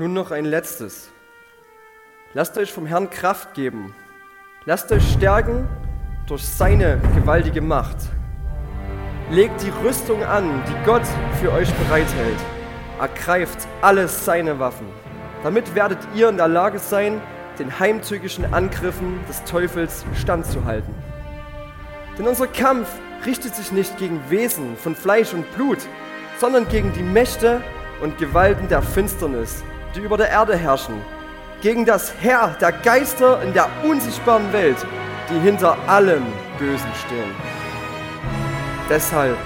Nun noch ein letztes. Lasst euch vom Herrn Kraft geben. Lasst euch stärken durch seine gewaltige Macht. Legt die Rüstung an, die Gott für euch bereithält. Ergreift alles seine Waffen. Damit werdet ihr in der Lage sein, den heimtückischen Angriffen des Teufels standzuhalten. Denn unser Kampf richtet sich nicht gegen Wesen von Fleisch und Blut, sondern gegen die Mächte und Gewalten der Finsternis, die über der Erde herrschen, gegen das Herr der Geister in der unsichtbaren Welt, die hinter allem Bösen stehen. Deshalb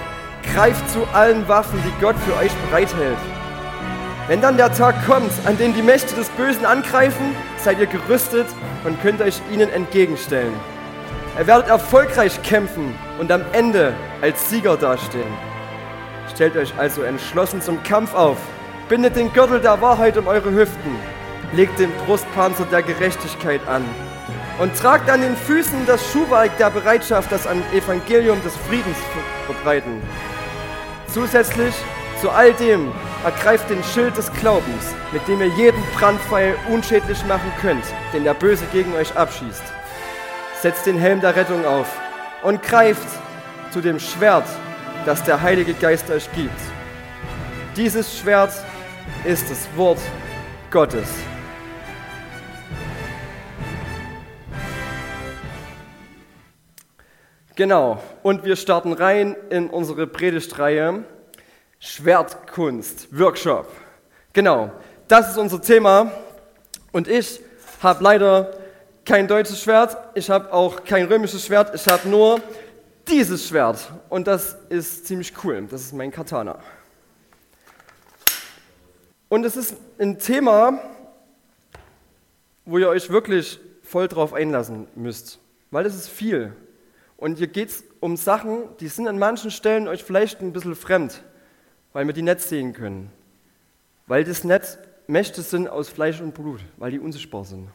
greift zu allen Waffen, die Gott für euch bereithält. Wenn dann der Tag kommt, an dem die Mächte des Bösen angreifen, seid ihr gerüstet und könnt euch ihnen entgegenstellen. Ihr werdet erfolgreich kämpfen und am Ende als Sieger dastehen. Stellt euch also entschlossen zum Kampf auf. Bindet den Gürtel der Wahrheit um eure Hüften. Legt den Brustpanzer der Gerechtigkeit an. Und tragt an den Füßen das Schuhwerk der Bereitschaft, das am Evangelium des Friedens verbreiten. Zusätzlich zu all dem ergreift den Schild des Glaubens, mit dem ihr jeden Brandpfeil unschädlich machen könnt, den der Böse gegen euch abschießt. Setzt den Helm der Rettung auf und greift zu dem Schwert, das der Heilige Geist euch gibt. Dieses Schwert ist das Wort Gottes. Genau, und wir starten rein in unsere Predigtreihe Schwertkunst Workshop. Genau, das ist unser Thema und ich habe leider kein deutsches Schwert, ich habe auch kein römisches Schwert, ich habe nur dieses Schwert und das ist ziemlich cool, das ist mein Katana. Und es ist ein Thema, wo ihr euch wirklich voll drauf einlassen müsst, weil es ist viel. Und hier geht es um Sachen, die sind an manchen Stellen euch vielleicht ein bisschen fremd, weil wir die nicht sehen können. Weil das nicht Mächte sind aus Fleisch und Blut, weil die unsichtbar sind.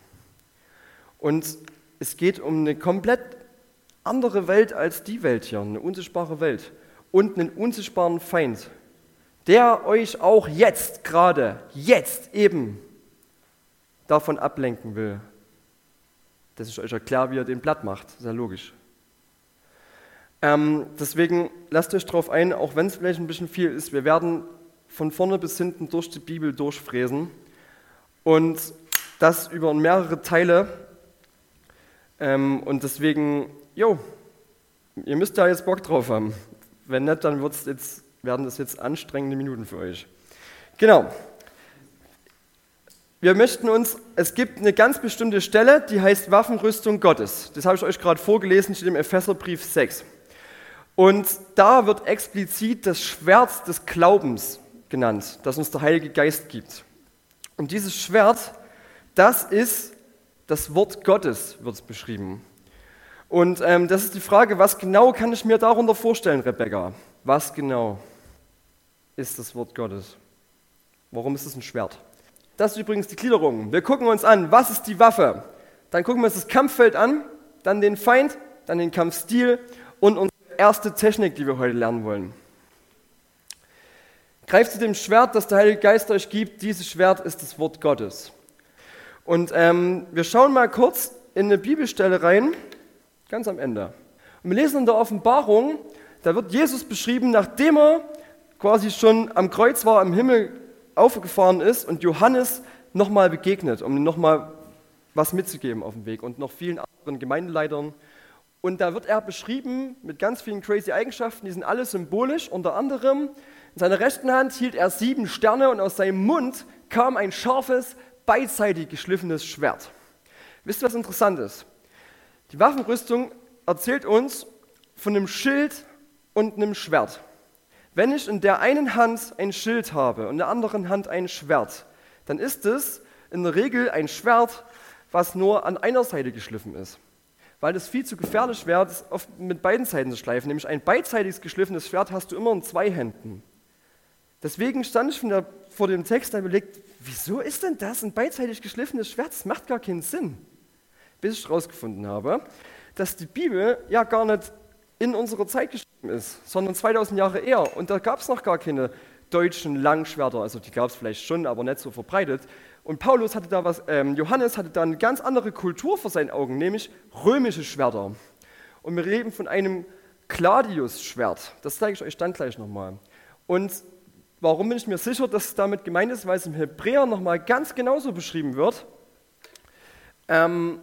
Und es geht um eine komplett andere Welt als die Welt hier, eine unsichtbare Welt und einen unsichtbaren Feind, der euch auch jetzt gerade, jetzt eben davon ablenken will, dass ich euch erkläre, wie er den platt macht. Sehr logisch. Ähm, deswegen lasst euch darauf ein, auch wenn es vielleicht ein bisschen viel ist, wir werden von vorne bis hinten durch die Bibel durchfräsen und das über mehrere Teile. Ähm, und deswegen, jo, ihr müsst da jetzt Bock drauf haben. Wenn nicht, dann wird's jetzt, werden das jetzt anstrengende Minuten für euch. Genau. Wir möchten uns, es gibt eine ganz bestimmte Stelle, die heißt Waffenrüstung Gottes. Das habe ich euch gerade vorgelesen, steht im Epheserbrief 6. Und da wird explizit das Schwert des Glaubens genannt, das uns der Heilige Geist gibt. Und dieses Schwert, das ist das Wort Gottes, wird es beschrieben. Und ähm, das ist die Frage, was genau kann ich mir darunter vorstellen, Rebecca? Was genau ist das Wort Gottes? Warum ist es ein Schwert? Das ist übrigens die Gliederung. Wir gucken uns an, was ist die Waffe? Dann gucken wir uns das Kampffeld an, dann den Feind, dann den Kampfstil und unsere erste Technik, die wir heute lernen wollen. Greift zu dem Schwert, das der Heilige Geist euch gibt. Dieses Schwert ist das Wort Gottes. Und ähm, wir schauen mal kurz in eine Bibelstelle rein, ganz am Ende. Und wir lesen in der Offenbarung, da wird Jesus beschrieben, nachdem er quasi schon am Kreuz war, am Himmel aufgefahren ist und Johannes nochmal begegnet, um ihm nochmal was mitzugeben auf dem Weg und noch vielen anderen Gemeindeleitern und da wird er beschrieben mit ganz vielen crazy Eigenschaften, die sind alle symbolisch. Unter anderem in seiner rechten Hand hielt er sieben Sterne und aus seinem Mund kam ein scharfes, beidseitig geschliffenes Schwert. Wisst ihr, was interessant ist? Die Waffenrüstung erzählt uns von einem Schild und einem Schwert. Wenn ich in der einen Hand ein Schild habe und in der anderen Hand ein Schwert, dann ist es in der Regel ein Schwert, was nur an einer Seite geschliffen ist weil es viel zu gefährlich wäre, das oft mit beiden Seiten zu schleifen. Nämlich ein beidseitiges geschliffenes Schwert hast du immer in zwei Händen. Deswegen stand ich der, vor dem Text und überlegt, wieso ist denn das ein beidseitig geschliffenes Schwert? Das macht gar keinen Sinn. Bis ich herausgefunden habe, dass die Bibel ja gar nicht in unserer Zeit geschrieben ist, sondern 2000 Jahre eher. Und da gab es noch gar keine deutschen Langschwerter. Also die gab es vielleicht schon, aber nicht so verbreitet. Und Paulus hatte da was, ähm, Johannes hatte da eine ganz andere Kultur vor seinen Augen, nämlich römische Schwerter. Und wir reden von einem Claudius-Schwert. Das zeige ich euch dann gleich nochmal. Und warum bin ich mir sicher, dass es damit gemeint ist? Weil es im Hebräer nochmal ganz genauso beschrieben wird. Ähm,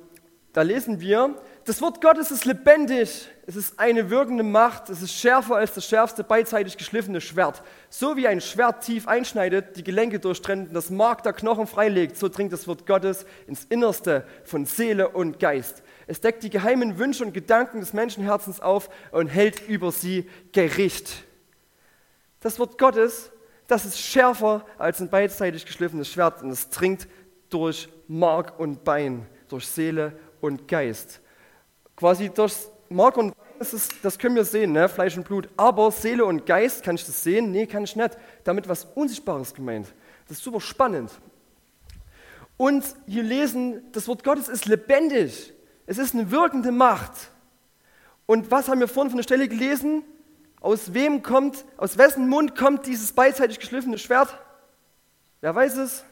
da lesen wir, das Wort Gottes ist lebendig, es ist eine wirkende Macht, es ist schärfer als das schärfste beidseitig geschliffene Schwert. So wie ein Schwert tief einschneidet, die Gelenke durchtrennt und das Mark der Knochen freilegt, so dringt das Wort Gottes ins Innerste von Seele und Geist. Es deckt die geheimen Wünsche und Gedanken des Menschenherzens auf und hält über sie Gericht. Das Wort Gottes, das ist schärfer als ein beidseitig geschliffenes Schwert und es dringt durch Mark und Bein, durch Seele und Geist. Quasi durch Mark und das, ist, das können wir sehen, ne? Fleisch und Blut. Aber Seele und Geist, kann ich das sehen? Nee, kann ich nicht. Damit was Unsichtbares gemeint. Das ist super spannend. Und hier lesen, das Wort Gottes ist lebendig. Es ist eine wirkende Macht. Und was haben wir vorhin von der Stelle gelesen? Aus wem kommt, aus wessen Mund kommt dieses beidseitig geschliffene Schwert? Wer weiß es?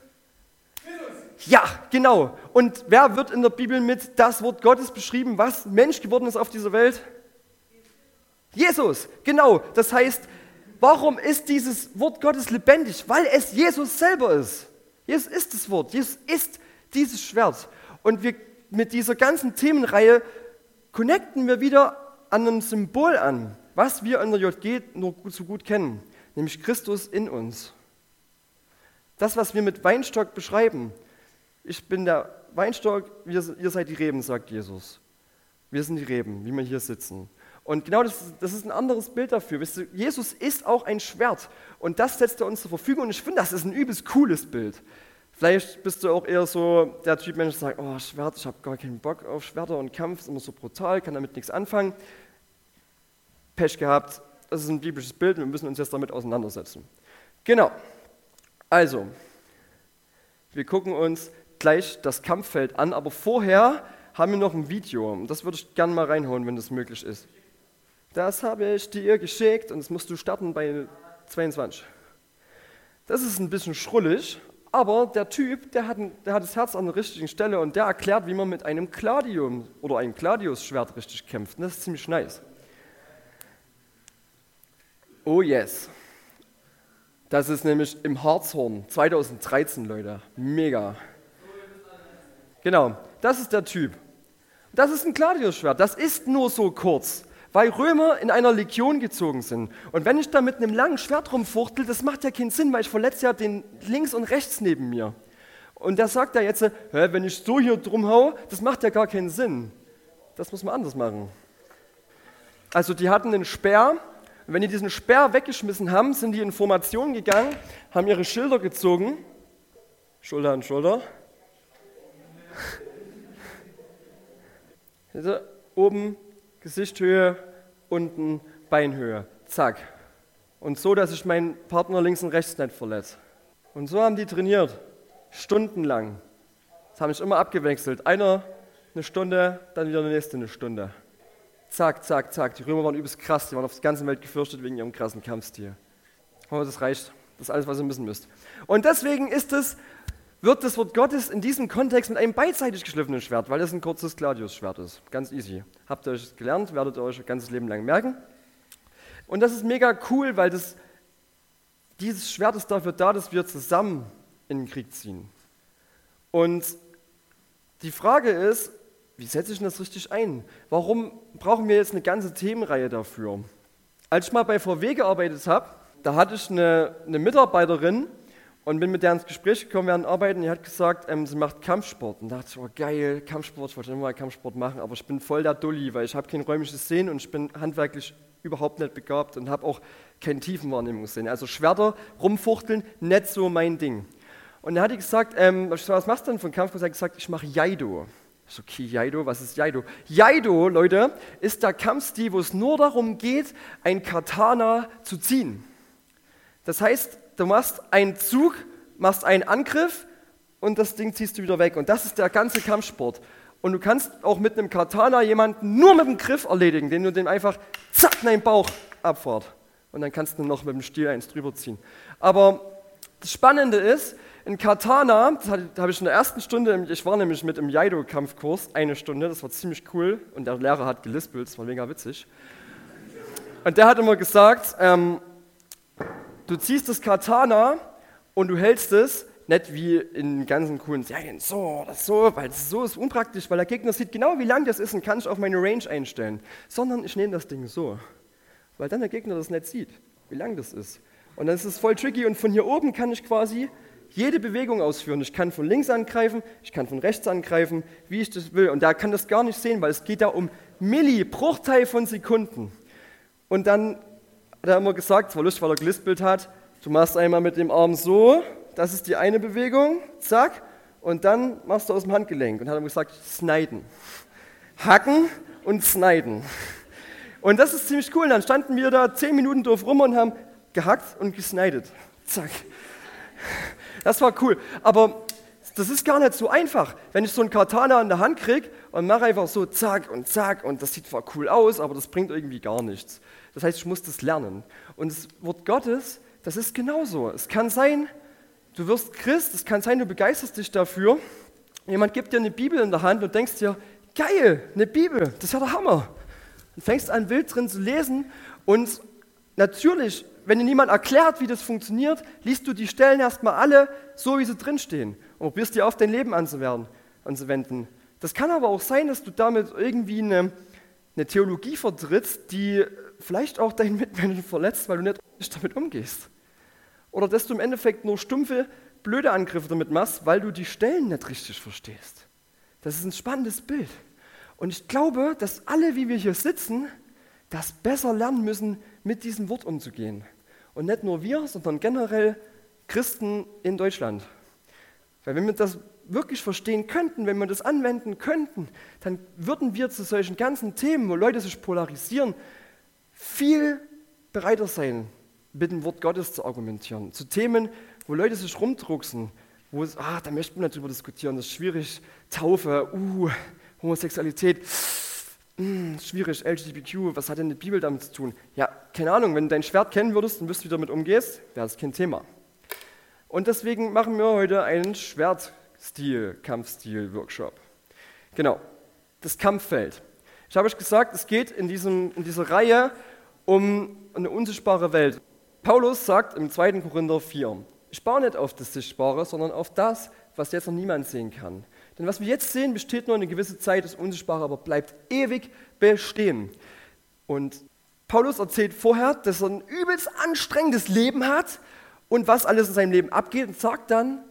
Ja, genau. Und wer wird in der Bibel mit das Wort Gottes beschrieben, was Mensch geworden ist auf dieser Welt? Jesus, genau. Das heißt, warum ist dieses Wort Gottes lebendig? Weil es Jesus selber ist. Jesus ist das Wort. Jesus ist dieses Schwert. Und wir mit dieser ganzen Themenreihe connecten wir wieder an einem Symbol an, was wir in der JG nur so gut kennen, nämlich Christus in uns. Das, was wir mit Weinstock beschreiben. Ich bin der Weinstock, ihr seid die Reben, sagt Jesus. Wir sind die Reben, wie wir hier sitzen. Und genau das, das ist ein anderes Bild dafür. Jesus ist auch ein Schwert und das setzt er uns zur Verfügung und ich finde, das ist ein übelst cooles Bild. Vielleicht bist du auch eher so der Typ Mensch, der sagt, oh Schwert, ich habe gar keinen Bock auf Schwerter und Kampf, ist immer so brutal, kann damit nichts anfangen. Pech gehabt, das ist ein biblisches Bild, wir müssen uns jetzt damit auseinandersetzen. Genau, also, wir gucken uns gleich das Kampffeld an, aber vorher haben wir noch ein Video, das würde ich gerne mal reinhauen, wenn das möglich ist. Das habe ich dir geschickt und das musst du starten bei 22. Das ist ein bisschen schrullig, aber der Typ, der hat, der hat das Herz an der richtigen Stelle und der erklärt, wie man mit einem Gladium oder einem Gladius-Schwert richtig kämpft. Und das ist ziemlich nice. Oh yes. Das ist nämlich im Harzhorn 2013, Leute. Mega. Genau, das ist der Typ. Das ist ein Gladius-Schwert. Das ist nur so kurz weil Römer in einer Legion gezogen sind. Und wenn ich da mit einem langen Schwert rumfuchtel, das macht ja keinen Sinn, weil ich verletze ja den links und rechts neben mir. Und der sagt ja jetzt, hä, wenn ich so hier drum hau, das macht ja gar keinen Sinn. Das muss man anders machen. Also die hatten einen Speer. Und wenn die diesen Speer weggeschmissen haben, sind die in Formation gegangen, haben ihre Schilder gezogen. Schulter an Schulter. Also oben Gesichthöhe, unten Beinhöhe. Zack. Und so, dass ich meinen Partner links und rechts nicht verletze. Und so haben die trainiert. Stundenlang. Das haben ich immer abgewechselt. Einer eine Stunde, dann wieder der nächste eine Stunde. Zack, zack, zack. Die Römer waren übelst krass. Die waren auf der ganzen Welt gefürchtet wegen ihrem krassen Kampfstil. Aber das reicht. Das ist alles, was ihr wissen müsst. Und deswegen ist es wird das Wort Gottes in diesem Kontext mit einem beidseitig geschliffenen Schwert, weil es ein kurzes Gladius-Schwert ist. Ganz easy. Habt ihr euch gelernt, werdet ihr euch ein ganzes Leben lang merken. Und das ist mega cool, weil das, dieses Schwert ist dafür da, dass wir zusammen in den Krieg ziehen. Und die Frage ist, wie setze ich das richtig ein? Warum brauchen wir jetzt eine ganze Themenreihe dafür? Als ich mal bei VW gearbeitet habe, da hatte ich eine, eine Mitarbeiterin, und bin mit der ins Gespräch gekommen während Arbeiten. Die hat gesagt, ähm, sie macht Kampfsport. Und da dachte ich, oh geil, Kampfsport, ich wollte immer mal Kampfsport machen, aber ich bin voll der Dulli, weil ich habe kein räumliches Sehen und ich bin handwerklich überhaupt nicht begabt und habe auch kein Tiefenwahrnehmungssehen. Also Schwerter rumfuchteln, nicht so mein Ding. Und dann hat die gesagt, ähm, was machst du denn von Kampfsport? Sie hat gesagt, ich mache Jaido. Ich so, okay, Jaido, was ist Jaido? Jaido, Leute, ist der Kampfstil, wo es nur darum geht, ein Katana zu ziehen. Das heißt, du machst einen Zug, machst einen Angriff und das Ding ziehst du wieder weg. Und das ist der ganze Kampfsport. Und du kannst auch mit einem Katana jemanden nur mit dem Griff erledigen, den du dem einfach zack in den Bauch abfahrt. und dann kannst du noch mit dem Stiel eins drüber ziehen. Aber das Spannende ist, in Katana, das habe ich in der ersten Stunde, ich war nämlich mit im Jaido-Kampfkurs, eine Stunde, das war ziemlich cool und der Lehrer hat gelispelt, das war mega witzig. Und der hat immer gesagt, ähm, du ziehst das Katana und du hältst es nicht wie in ganzen coolen Serien so oder so, weil so ist unpraktisch, weil der Gegner sieht genau, wie lang das ist und kann ich auf meine Range einstellen. Sondern ich nehme das Ding so, weil dann der Gegner das nicht sieht, wie lang das ist. Und dann ist es voll tricky und von hier oben kann ich quasi jede Bewegung ausführen. Ich kann von links angreifen, ich kann von rechts angreifen, wie ich das will. Und da kann das gar nicht sehen, weil es geht da um Milli, Bruchteil von Sekunden. Und dann hat er immer gesagt, es war lustig, weil er gelispelt hat, du machst einmal mit dem Arm so, das ist die eine Bewegung, zack, und dann machst du aus dem Handgelenk. Und hat er gesagt, sniden. Hacken und sniden. Und das ist ziemlich cool. Und dann standen wir da zehn Minuten drauf rum und haben gehackt und gesneidet. Zack. Das war cool. Aber das ist gar nicht so einfach. Wenn ich so einen Katana in der Hand kriege und mache einfach so zack und zack und das sieht zwar cool aus, aber das bringt irgendwie gar nichts. Das heißt, ich muss das lernen. Und das Wort Gottes, das ist genauso. Es kann sein, du wirst Christ, es kann sein, du begeisterst dich dafür. Jemand gibt dir eine Bibel in der Hand und denkst dir, geil, eine Bibel, das ist ja der Hammer. Und fängst an, wild drin zu lesen und natürlich, wenn dir niemand erklärt, wie das funktioniert, liest du die Stellen erstmal alle so, wie sie drinstehen und probierst die auf dein Leben anzuwenden. Das kann aber auch sein, dass du damit irgendwie eine, eine Theologie vertrittst, die vielleicht auch deinen Mitmenschen verletzt, weil du nicht damit umgehst. Oder dass du im Endeffekt nur stumpfe, blöde Angriffe damit machst, weil du die Stellen nicht richtig verstehst. Das ist ein spannendes Bild. Und ich glaube, dass alle, wie wir hier sitzen, das besser lernen müssen, mit diesem Wort umzugehen. Und nicht nur wir, sondern generell Christen in Deutschland. Weil wenn wir das wirklich verstehen könnten, wenn wir das anwenden könnten, dann würden wir zu solchen ganzen Themen, wo Leute sich polarisieren, viel bereiter sein, mit dem Wort Gottes zu argumentieren. Zu Themen, wo Leute sich rumdrucksen, wo es, ah, da möchte man nicht drüber diskutieren, das ist schwierig, Taufe, uh, Homosexualität, mh, hm, schwierig, LGBTQ, was hat denn die Bibel damit zu tun? Ja, keine Ahnung, wenn du dein Schwert kennen würdest und wüsstest, wie du damit umgehst, wäre das kein Thema. Und deswegen machen wir heute einen Schwertstil, Kampfstil-Workshop. Genau, das Kampffeld. Ich habe euch gesagt, es geht in, diesem, in dieser Reihe um eine unsichtbare Welt. Paulus sagt im 2. Korinther 4, ich baue nicht auf das Sichtbare, sondern auf das, was jetzt noch niemand sehen kann. Denn was wir jetzt sehen, besteht nur eine gewisse Zeit, ist unsichtbar, aber bleibt ewig bestehen. Und Paulus erzählt vorher, dass er ein übelst anstrengendes Leben hat und was alles in seinem Leben abgeht und sagt dann,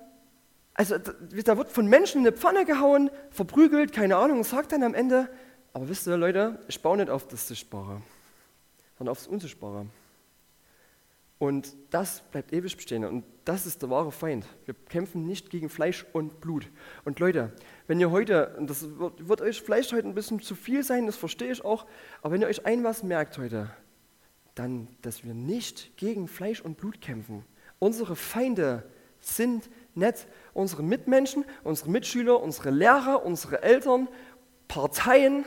also da wird von Menschen in eine Pfanne gehauen, verprügelt, keine Ahnung, und sagt dann am Ende, aber wisst ihr Leute, ich baue nicht auf das Sichtbare, sondern aufs Unsichtbare. Und das bleibt ewig bestehen. Und das ist der wahre Feind. Wir kämpfen nicht gegen Fleisch und Blut. Und Leute, wenn ihr heute, und das wird, wird euch vielleicht heute ein bisschen zu viel sein, das verstehe ich auch, aber wenn ihr euch ein was merkt heute, dann, dass wir nicht gegen Fleisch und Blut kämpfen. Unsere Feinde sind nicht unsere Mitmenschen, unsere Mitschüler, unsere Lehrer, unsere Eltern, Parteien,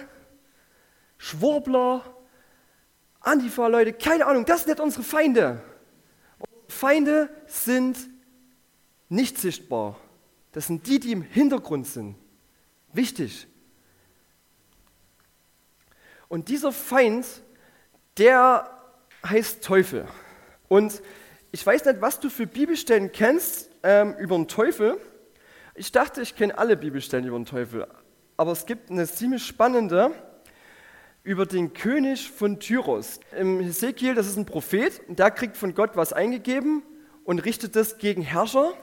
Schwurbler, Antifa-Leute, keine Ahnung, das sind nicht unsere Feinde. Feinde sind nicht sichtbar. Das sind die, die im Hintergrund sind. Wichtig. Und dieser Feind, der heißt Teufel. Und ich weiß nicht, was du für Bibelstellen kennst ähm, über den Teufel. Ich dachte, ich kenne alle Bibelstellen über den Teufel. Aber es gibt eine ziemlich spannende über den König von Tyros. Im Hesekiel, das ist ein Prophet, und der kriegt von Gott was eingegeben und richtet das gegen Herrscher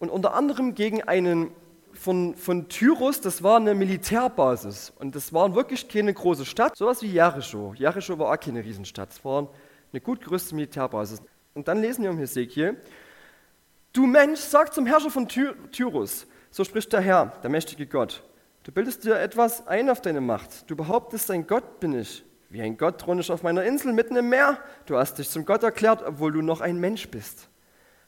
und unter anderem gegen einen von, von Tyros, das war eine Militärbasis und das war wirklich keine große Stadt, sowas wie Jericho. Jericho war auch keine Riesenstadt, es war eine gut gerüstete Militärbasis. Und dann lesen wir im Hesekiel, du Mensch, sag zum Herrscher von Ty Tyros, so spricht der Herr, der mächtige Gott, Du bildest dir etwas ein auf deine Macht. Du behauptest, ein Gott bin ich. Wie ein Gott throne ich auf meiner Insel mitten im Meer. Du hast dich zum Gott erklärt, obwohl du noch ein Mensch bist.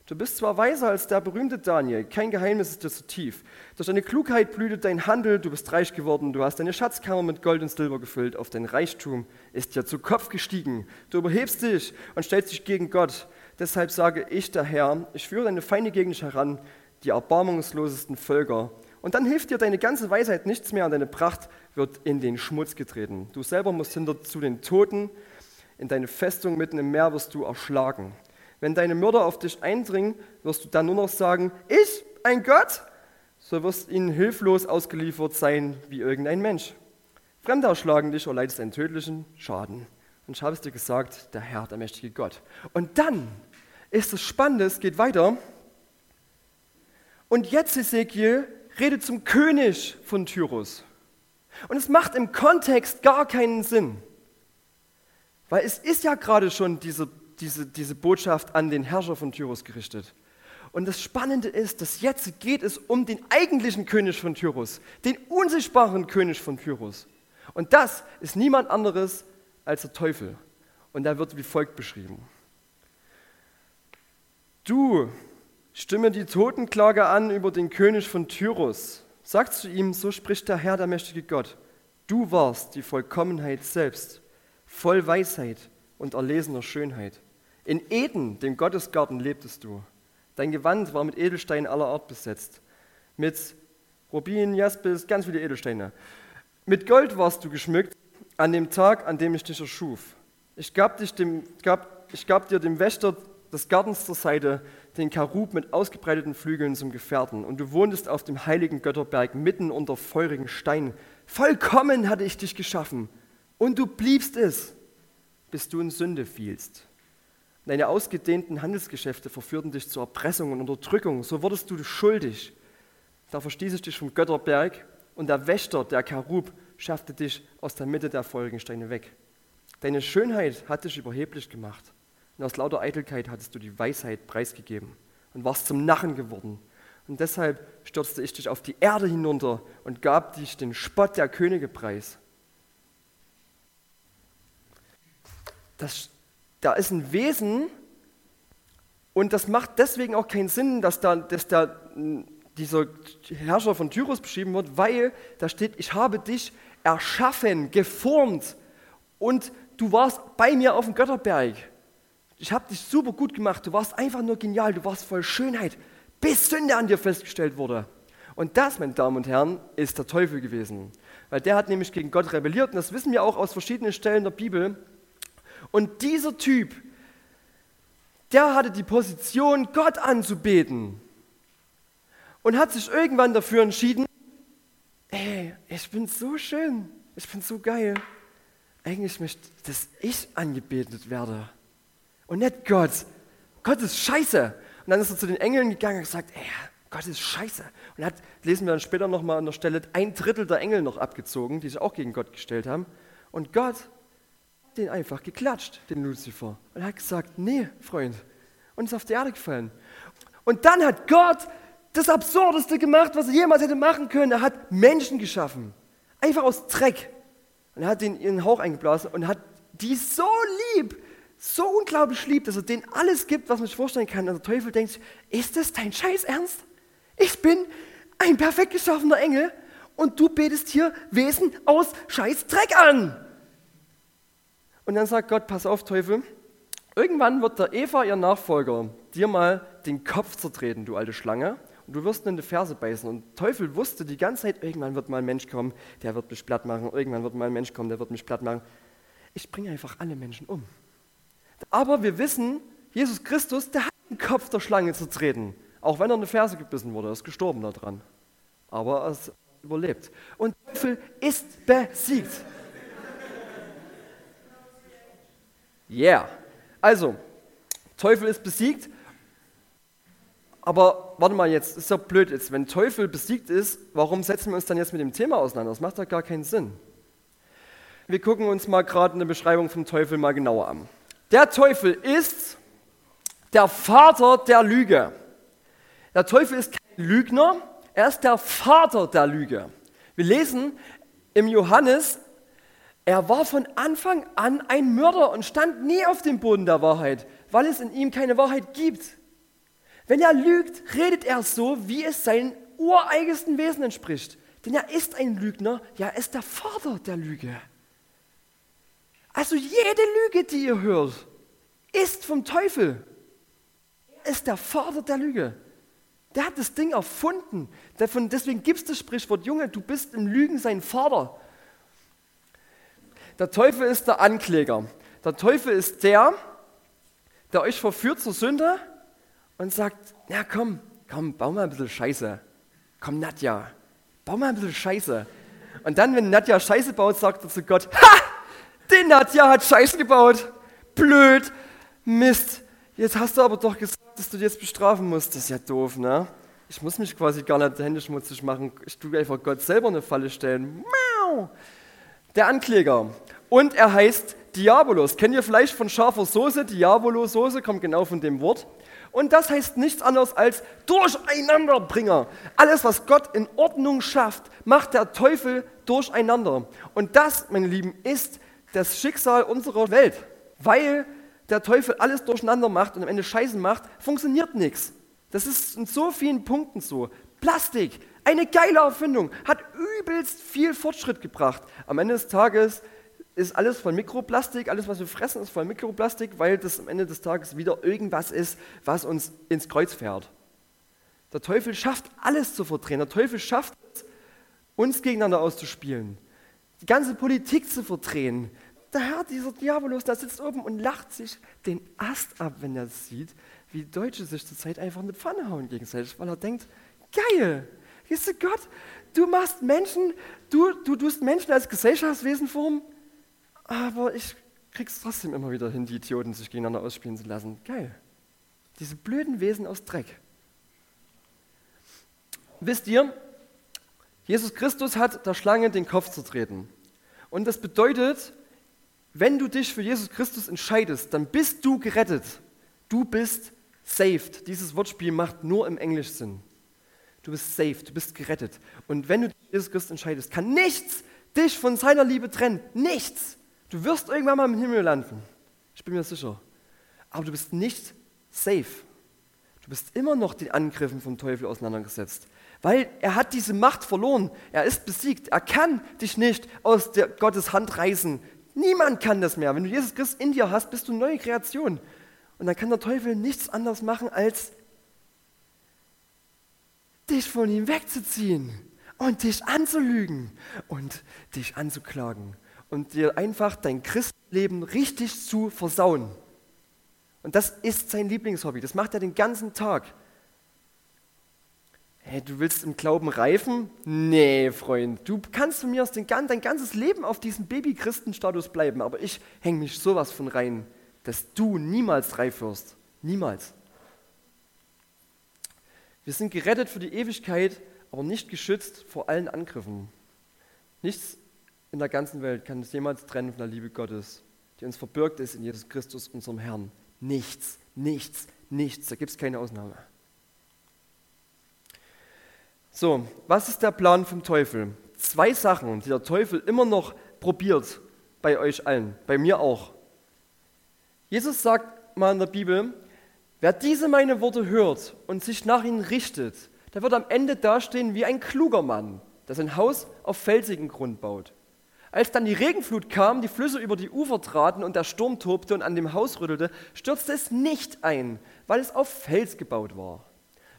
Du bist zwar weiser als der berühmte Daniel, kein Geheimnis ist dir so tief. Durch deine Klugheit blühtet dein Handel, du bist reich geworden, du hast deine Schatzkammer mit Gold und Silber gefüllt, auf dein Reichtum ist dir zu Kopf gestiegen. Du überhebst dich und stellst dich gegen Gott. Deshalb sage ich, der Herr, ich führe deine Feinde gegen dich heran, die erbarmungslosesten Völker. Und dann hilft dir deine ganze Weisheit nichts mehr und deine Pracht wird in den Schmutz getreten. Du selber musst hinter zu den Toten, in deine Festung mitten im Meer wirst du erschlagen. Wenn deine Mörder auf dich eindringen, wirst du dann nur noch sagen, ich, ein Gott? So wirst ihnen hilflos ausgeliefert sein wie irgendein Mensch. Fremde erschlagen dich, erleidest einen tödlichen Schaden. Und ich habe es dir gesagt, der Herr, der mächtige Gott. Und dann ist es spannend, es geht weiter. Und jetzt, Ezekiel, redet zum König von Tyrus. Und es macht im Kontext gar keinen Sinn. Weil es ist ja gerade schon diese diese, diese Botschaft an den Herrscher von Tyrus gerichtet. Und das Spannende ist, dass jetzt geht es um den eigentlichen König von Tyrus, den unsichtbaren König von Tyrus. Und das ist niemand anderes als der Teufel. Und er wird wie folgt beschrieben. Du stimme die Totenklage an über den König von Tyrus. Sag zu ihm, so spricht der Herr, der mächtige Gott. Du warst die Vollkommenheit selbst, voll Weisheit und erlesener Schönheit. In Eden, dem Gottesgarten, lebtest du. Dein Gewand war mit Edelsteinen aller Art besetzt. Mit Rubin, Jaspis, ganz viele Edelsteine. Mit Gold warst du geschmückt an dem Tag, an dem ich dich erschuf. Ich gab, dich dem, gab, ich gab dir dem Wächter des Gartens zur Seite den Karub mit ausgebreiteten Flügeln zum Gefährten. Und du wohntest auf dem heiligen Götterberg mitten unter feurigen Steinen. Vollkommen hatte ich dich geschaffen. Und du bliebst es, bis du in Sünde fielst. Deine ausgedehnten Handelsgeschäfte verführten dich zur Erpressung und Unterdrückung. So wurdest du schuldig. Da verstieß ich dich vom Götterberg und der Wächter, der Karub, schaffte dich aus der Mitte der feurigen Steine weg. Deine Schönheit hat dich überheblich gemacht. Und aus lauter Eitelkeit hattest du die Weisheit preisgegeben und warst zum Narren geworden. Und deshalb stürzte ich dich auf die Erde hinunter und gab dich den Spott der Könige preis. Das da ist ein Wesen und das macht deswegen auch keinen Sinn, dass da, dass da dieser Herrscher von Tyrus beschrieben wird, weil da steht, ich habe dich erschaffen, geformt und du warst bei mir auf dem Götterberg. Ich habe dich super gut gemacht, du warst einfach nur genial, du warst voll Schönheit, bis Sünde an dir festgestellt wurde. Und das, meine Damen und Herren, ist der Teufel gewesen. Weil der hat nämlich gegen Gott rebelliert und das wissen wir auch aus verschiedenen Stellen der Bibel. Und dieser Typ, der hatte die Position, Gott anzubeten. Und hat sich irgendwann dafür entschieden, ey, ich bin so schön, ich bin so geil. Eigentlich möchte, dass ich angebetet werde. Und nicht Gott. Gott ist scheiße. Und dann ist er zu den Engeln gegangen und gesagt, ey, Gott ist scheiße. Und hat, lesen wir dann später nochmal an der Stelle, ein Drittel der Engel noch abgezogen, die sich auch gegen Gott gestellt haben. Und Gott den einfach geklatscht, den Luzifer. Und hat gesagt, nee, Freund. Und ist auf die Erde gefallen. Und dann hat Gott das Absurdeste gemacht, was er jemals hätte machen können. Er hat Menschen geschaffen. Einfach aus Dreck. Und er hat den in den Hauch eingeblasen und hat die so lieb, so unglaublich lieb, dass er denen alles gibt, was man sich vorstellen kann. Und der Teufel denkt, ist das dein Scheiß Ernst? Ich bin ein perfekt geschaffener Engel und du betest hier Wesen aus Scheiß Dreck an. Und dann sagt Gott, pass auf, Teufel, irgendwann wird der Eva, ihr Nachfolger, dir mal den Kopf zertreten, du alte Schlange, und du wirst in die Ferse beißen. Und Teufel wusste die ganze Zeit, irgendwann wird mal ein Mensch kommen, der wird mich platt machen, irgendwann wird mal ein Mensch kommen, der wird mich platt machen. Ich bringe einfach alle Menschen um. Aber wir wissen, Jesus Christus, der hat den Kopf der Schlange zertreten. Auch wenn er in die Ferse gebissen wurde, er ist gestorben daran. Aber er ist überlebt. Und Teufel ist besiegt. Yeah. Also, Teufel ist besiegt. Aber warte mal jetzt, ist doch blöd jetzt. Wenn Teufel besiegt ist, warum setzen wir uns dann jetzt mit dem Thema auseinander? Das macht doch gar keinen Sinn. Wir gucken uns mal gerade eine Beschreibung vom Teufel mal genauer an. Der Teufel ist der Vater der Lüge. Der Teufel ist kein Lügner, er ist der Vater der Lüge. Wir lesen im Johannes er war von Anfang an ein Mörder und stand nie auf dem Boden der Wahrheit, weil es in ihm keine Wahrheit gibt. Wenn er lügt, redet er so, wie es seinem ureigensten Wesen entspricht. Denn er ist ein Lügner, ja, er ist der Vater der Lüge. Also jede Lüge, die ihr hört, ist vom Teufel. Er ist der Vater der Lüge. Der hat das Ding erfunden. Deswegen gibt es das Sprichwort, Junge, du bist im Lügen sein Vater. Der Teufel ist der Ankläger. Der Teufel ist der, der euch verführt zur Sünde und sagt, na komm, komm, bau mal ein bisschen Scheiße. Komm, Nadja, bau mal ein bisschen Scheiße. Und dann, wenn Nadja Scheiße baut, sagt er zu Gott, ha, die Nadja hat Scheiße gebaut. Blöd, Mist. Jetzt hast du aber doch gesagt, dass du dich jetzt bestrafen musst. Das ist ja doof, ne? Ich muss mich quasi gar nicht die Hände schmutzig machen. Ich tue einfach Gott selber eine Falle stellen. Miau. Der Ankläger. Und er heißt Diabolos. Kennt ihr vielleicht von scharfer Soße? Diabolo-Soße kommt genau von dem Wort. Und das heißt nichts anderes als Durcheinanderbringer. Alles, was Gott in Ordnung schafft, macht der Teufel durcheinander. Und das, meine Lieben, ist das Schicksal unserer Welt. Weil der Teufel alles durcheinander macht und am Ende Scheißen macht, funktioniert nichts. Das ist in so vielen Punkten so. Plastik, eine geile Erfindung, hat übelst viel Fortschritt gebracht. Am Ende des Tages ist alles voll Mikroplastik, alles, was wir fressen, ist voll Mikroplastik, weil das am Ende des Tages wieder irgendwas ist, was uns ins Kreuz fährt. Der Teufel schafft alles zu verdrehen. Der Teufel schafft es, uns gegeneinander auszuspielen, die ganze Politik zu verdrehen, der Herr, dieser Diabolos, der sitzt oben und lacht sich den Ast ab, wenn er sieht, wie Deutsche sich zurzeit einfach eine Pfanne hauen gegenseitig, weil er denkt, geil, siehst du Gott, du machst Menschen, du, du tust Menschen als Gesellschaftswesen formen, aber ich krieg's trotzdem immer wieder hin, die Idioten sich gegeneinander ausspielen zu lassen. Geil. Diese blöden Wesen aus Dreck. Wisst ihr, Jesus Christus hat der Schlange den Kopf zertreten. Und das bedeutet, wenn du dich für Jesus Christus entscheidest, dann bist du gerettet. Du bist saved. Dieses Wortspiel macht nur im Englisch Sinn. Du bist saved, du bist gerettet. Und wenn du dich für Jesus Christus entscheidest, kann nichts dich von seiner Liebe trennen. Nichts. Du wirst irgendwann mal im Himmel landen. Ich bin mir sicher. Aber du bist nicht safe. Du bist immer noch den Angriffen vom Teufel auseinandergesetzt. Weil er hat diese Macht verloren. Er ist besiegt. Er kann dich nicht aus der Gottes Hand reißen. Niemand kann das mehr. Wenn du Jesus Christus in dir hast, bist du neue Kreation. Und dann kann der Teufel nichts anderes machen, als dich von ihm wegzuziehen und dich anzulügen und dich anzuklagen und dir einfach dein Christenleben richtig zu versauen. Und das ist sein Lieblingshobby. Das macht er den ganzen Tag. Hey, du willst im Glauben reifen? Nee, Freund. Du kannst von mir aus den, dein ganzes Leben auf diesem Baby-Christen-Status bleiben, aber ich hänge mich sowas von rein, dass du niemals reif wirst. Niemals. Wir sind gerettet für die Ewigkeit, aber nicht geschützt vor allen Angriffen. Nichts in der ganzen Welt kann uns jemals trennen von der Liebe Gottes, die uns verbirgt ist in Jesus Christus, unserem Herrn. Nichts, nichts, nichts. Da gibt es keine Ausnahme. So, was ist der Plan vom Teufel? Zwei Sachen, die der Teufel immer noch probiert bei euch allen, bei mir auch. Jesus sagt mal in der Bibel, wer diese meine Worte hört und sich nach ihnen richtet, der wird am Ende dastehen wie ein kluger Mann, der sein Haus auf felsigen Grund baut. Als dann die Regenflut kam, die Flüsse über die Ufer traten und der Sturm tobte und an dem Haus rüttelte, stürzte es nicht ein, weil es auf Fels gebaut war.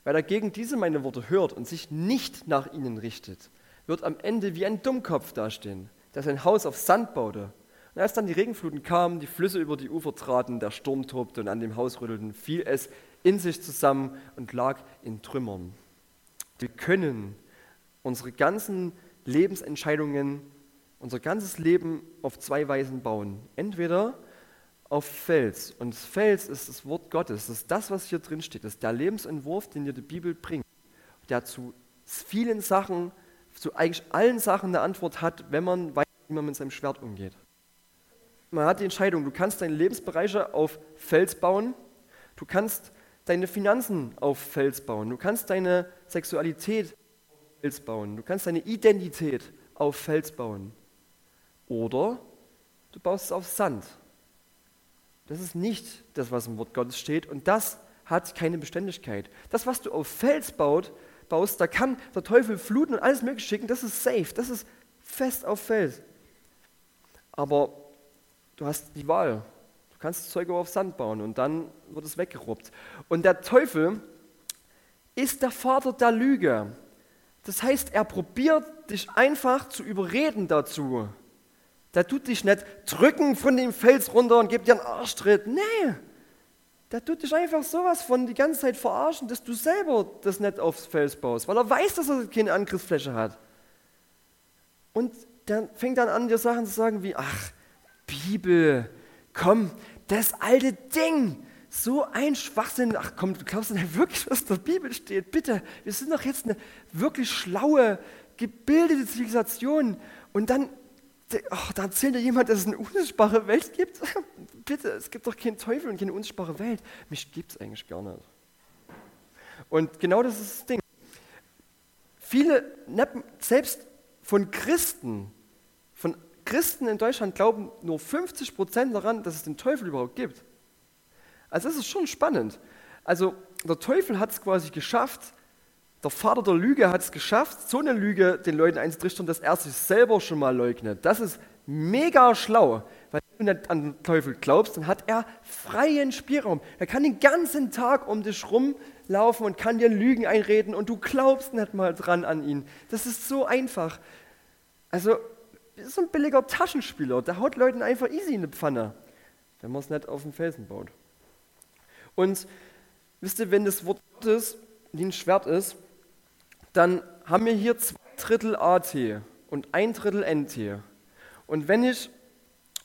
Wer dagegen diese meine Worte hört und sich nicht nach ihnen richtet, wird am Ende wie ein Dummkopf dastehen, der sein Haus auf Sand baute. Und als dann die Regenfluten kamen, die Flüsse über die Ufer traten, der Sturm tobte und an dem Haus rüttelten, fiel es in sich zusammen und lag in Trümmern. Wir können unsere ganzen Lebensentscheidungen, unser ganzes Leben auf zwei Weisen bauen. Entweder auf Fels. Und Fels ist das Wort Gottes. Das ist das, was hier drin steht. Das ist der Lebensentwurf, den dir die Bibel bringt. Der zu vielen Sachen, zu eigentlich allen Sachen eine Antwort hat, wenn man weiß, wie man mit seinem Schwert umgeht. Man hat die Entscheidung, du kannst deine Lebensbereiche auf Fels bauen, du kannst deine Finanzen auf Fels bauen, du kannst deine Sexualität auf Fels bauen, du kannst deine Identität auf Fels bauen. Oder du baust es auf Sand. Das ist nicht das, was im Wort Gottes steht. Und das hat keine Beständigkeit. Das, was du auf Fels baut, baust, da kann der Teufel fluten und alles mögliche schicken, das ist safe, das ist fest auf Fels. Aber du hast die Wahl. Du kannst das Zeug auch auf Sand bauen und dann wird es weggeruppt. Und der Teufel ist der Vater der Lüge. Das heißt, er probiert dich einfach zu überreden dazu. Der tut dich nicht drücken von dem Fels runter und gibt dir einen Arschtritt. Nee, der tut dich einfach sowas von die ganze Zeit verarschen, dass du selber das nicht aufs Fels baust, weil er weiß, dass er keine Angriffsfläche hat. Und der fängt dann an, dir Sachen zu sagen wie, ach, Bibel, komm, das alte Ding, so ein Schwachsinn, ach komm, du glaubst nicht wirklich, was in der Bibel steht, bitte, wir sind doch jetzt eine wirklich schlaue, gebildete Zivilisation. Und dann oh, da erzählt dir jemand, dass es eine unsichtbare Welt gibt. Bitte, es gibt doch keinen Teufel und keine unsichtbare Welt. Mich gibt es eigentlich gar nicht. Und genau das ist das Ding. Viele, selbst von Christen, von Christen in Deutschland glauben nur 50 Prozent daran, dass es den Teufel überhaupt gibt. Also das ist schon spannend. Also der Teufel hat es quasi geschafft, der Vater der Lüge hat es geschafft, so eine Lüge den Leuten einzutrichtern, dass er sich selber schon mal leugnet. Das ist mega schlau, weil wenn du nicht an den Teufel glaubst, dann hat er freien Spielraum. Er kann den ganzen Tag um dich rumlaufen und kann dir Lügen einreden und du glaubst nicht mal dran an ihn. Das ist so einfach. Also, ist so ein billiger Taschenspieler, der haut Leuten einfach easy in die Pfanne, wenn man es nicht auf den Felsen baut. Und wisst ihr, wenn das Wort Gottes wie ein Schwert ist, dann haben wir hier zwei Drittel AT und ein Drittel NT. Und wenn ich